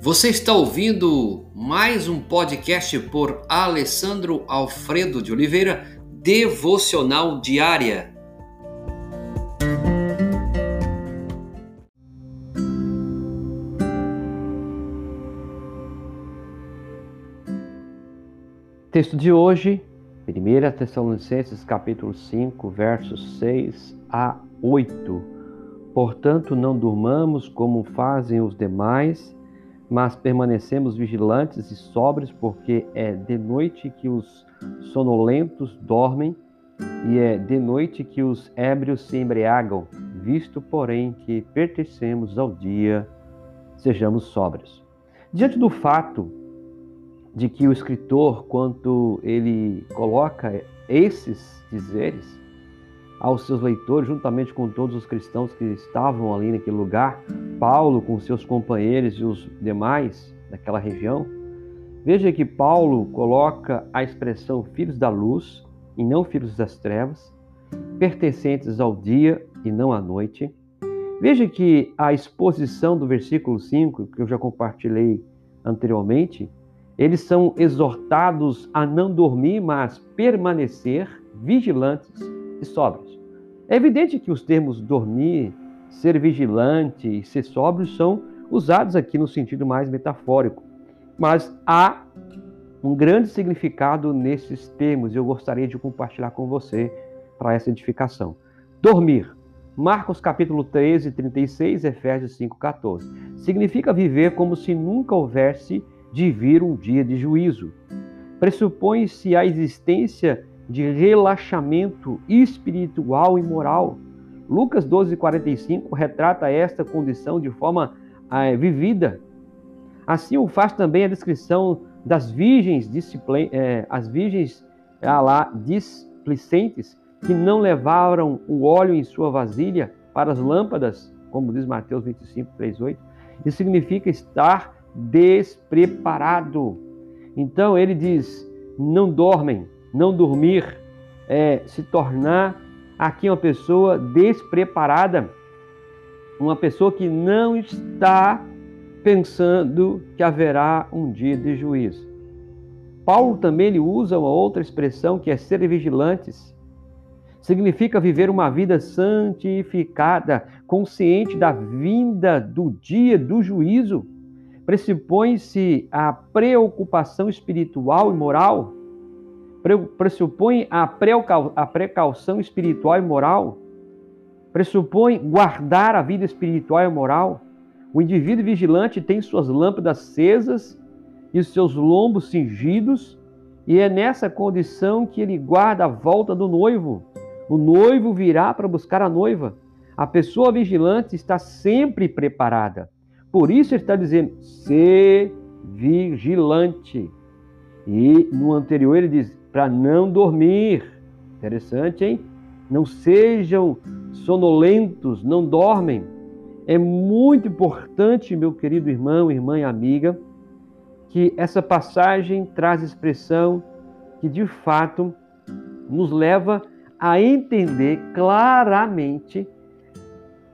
Você está ouvindo mais um podcast por Alessandro Alfredo de Oliveira, Devocional Diária. Texto de hoje, 1 Tessalonicenses capítulo 5, versos 6 a 8. Portanto, não durmamos como fazem os demais, mas permanecemos vigilantes e sóbrios, porque é de noite que os sonolentos dormem e é de noite que os ébrios se embriagam, visto, porém, que pertencemos ao dia, sejamos sóbrios. Diante do fato de que o escritor, quando ele coloca esses dizeres aos seus leitores, juntamente com todos os cristãos que estavam ali naquele lugar, Paulo com seus companheiros e os demais daquela região, veja que Paulo coloca a expressão filhos da luz e não filhos das trevas, pertencentes ao dia e não à noite. Veja que a exposição do versículo 5, que eu já compartilhei anteriormente, eles são exortados a não dormir, mas permanecer vigilantes e sóbrios. É evidente que os termos dormir, ser vigilante e ser sóbrio são usados aqui no sentido mais metafórico, mas há um grande significado nesses termos e eu gostaria de compartilhar com você para essa edificação. Dormir. Marcos capítulo 13, 36, Efésios 5, 14. Significa viver como se nunca houvesse de vir um dia de juízo. Pressupõe-se a existência de relaxamento espiritual e moral. Lucas 12:45 retrata esta condição de forma é, vivida. Assim o faz também a descrição das virgens, é, as virgens ah, lá, displicentes que não levaram o óleo em sua vasilha para as lâmpadas, como diz Mateus 25, 3, 8. Isso significa estar despreparado. Então ele diz: não dormem, não dormir, é se tornar aqui uma pessoa despreparada, uma pessoa que não está pensando que haverá um dia de juízo. Paulo também ele usa uma outra expressão que é ser vigilantes. Significa viver uma vida santificada, consciente da vinda do dia do juízo pressupõe-se a preocupação espiritual e moral, pressupõe a, a precaução espiritual e moral, pressupõe guardar a vida espiritual e moral. O indivíduo vigilante tem suas lâmpadas acesas e seus lombos cingidos, e é nessa condição que ele guarda a volta do noivo. O noivo virá para buscar a noiva. A pessoa vigilante está sempre preparada. Por isso ele está dizendo, ser vigilante. E no anterior ele diz, para não dormir. Interessante, hein? Não sejam sonolentos, não dormem. É muito importante, meu querido irmão, irmã e amiga, que essa passagem traz expressão que de fato nos leva a entender claramente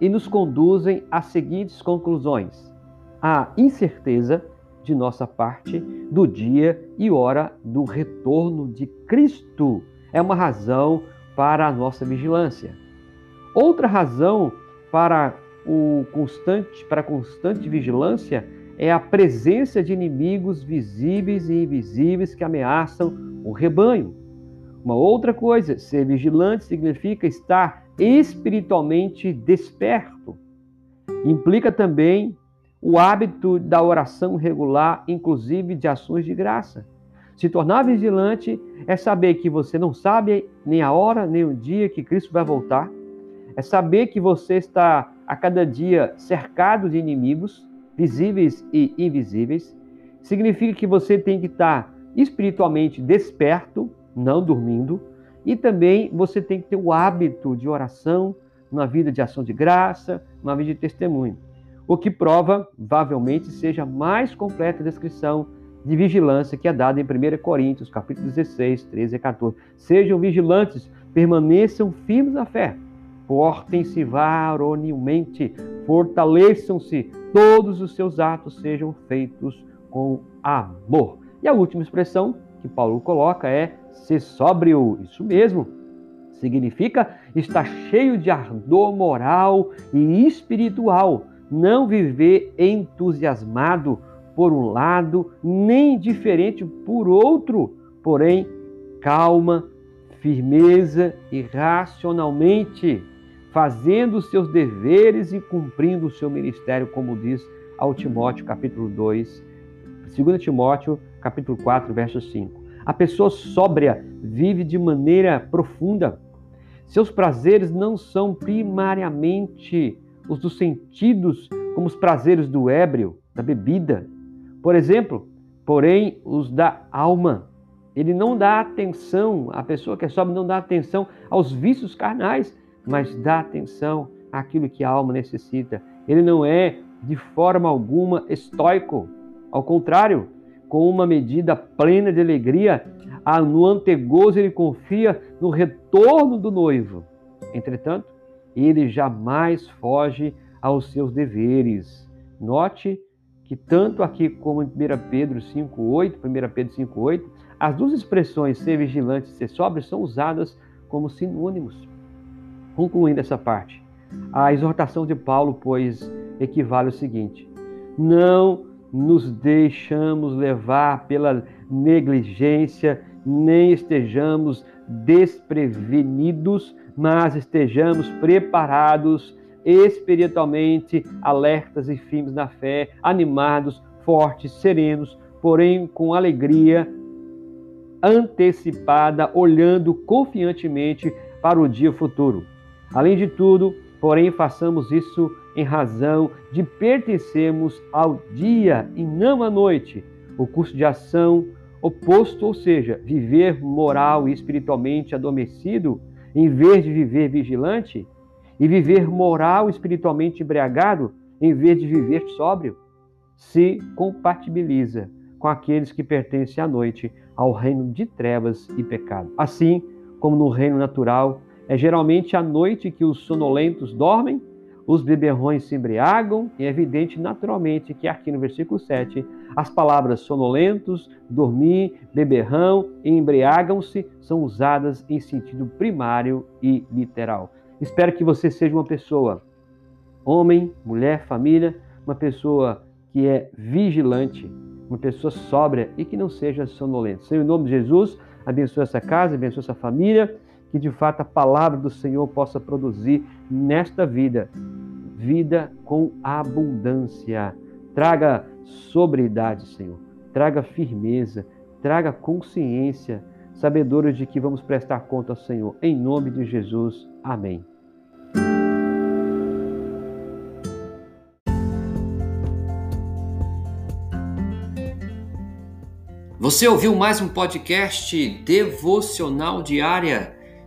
e nos conduzem às seguintes conclusões: a incerteza de nossa parte do dia e hora do retorno de Cristo é uma razão para a nossa vigilância. Outra razão para o constante para a constante vigilância é a presença de inimigos visíveis e invisíveis que ameaçam o rebanho. Uma outra coisa, ser vigilante significa estar espiritualmente desperto. Implica também o hábito da oração regular, inclusive de ações de graça. Se tornar vigilante é saber que você não sabe nem a hora, nem o dia que Cristo vai voltar. É saber que você está a cada dia cercado de inimigos, visíveis e invisíveis. Significa que você tem que estar espiritualmente desperto, não dormindo, e também você tem que ter o hábito de oração, uma vida de ação de graça, uma vida de testemunho. O que prova, provavelmente, seja a mais completa descrição de vigilância que é dada em 1 Coríntios, capítulo 16, 13 e 14. Sejam vigilantes, permaneçam firmes na fé, portem-se varonilmente, fortaleçam-se, todos os seus atos sejam feitos com amor. E a última expressão que Paulo coloca é ser sóbrio. Isso mesmo. Significa estar cheio de ardor moral e espiritual, não viver entusiasmado por um lado, nem diferente por outro, porém calma, firmeza e racionalmente, fazendo os seus deveres e cumprindo o seu ministério, como diz ao Timóteo, capítulo 2, 2 Timóteo, capítulo 4, verso 5. A pessoa sóbria vive de maneira profunda. Seus prazeres não são primariamente os dos sentidos, como os prazeres do ébrio, da bebida. Por exemplo, porém, os da alma. Ele não dá atenção, a pessoa que é sóbria não dá atenção aos vícios carnais, mas dá atenção àquilo que a alma necessita. Ele não é de forma alguma estoico. Ao contrário, com uma medida plena de alegria, no antegozo ele confia no retorno do noivo. Entretanto, ele jamais foge aos seus deveres. Note que tanto aqui como em 1 Pedro 5:8, 1 Pedro 5:8, as duas expressões ser vigilante e ser sóbrio são usadas como sinônimos. Concluindo essa parte, a exortação de Paulo, pois, equivale ao seguinte: não nos deixamos levar pela negligência, nem estejamos desprevenidos, mas estejamos preparados espiritualmente, alertas e firmes na fé, animados, fortes, serenos, porém com alegria antecipada, olhando confiantemente para o dia futuro. Além de tudo, porém, façamos isso em razão de pertencermos ao dia e não à noite. O curso de ação oposto, ou seja, viver moral e espiritualmente adormecido, em vez de viver vigilante, e viver moral espiritualmente embriagado, em vez de viver sóbrio, se compatibiliza com aqueles que pertencem à noite, ao reino de trevas e pecado. Assim como no reino natural, é geralmente à noite que os sonolentos dormem os beberrões se embriagam, e é evidente naturalmente que aqui no versículo 7, as palavras sonolentos, dormir, beberrão e embriagam-se são usadas em sentido primário e literal. Espero que você seja uma pessoa, homem, mulher, família, uma pessoa que é vigilante, uma pessoa sóbria e que não seja sonolenta. Senhor, em nome de Jesus, abençoe essa casa, abençoe essa família que de fato a palavra do Senhor possa produzir nesta vida, vida com abundância. Traga sobriedade, Senhor, traga firmeza, traga consciência, sabedores de que vamos prestar conta ao Senhor. Em nome de Jesus, amém. Você ouviu mais um podcast devocional diária?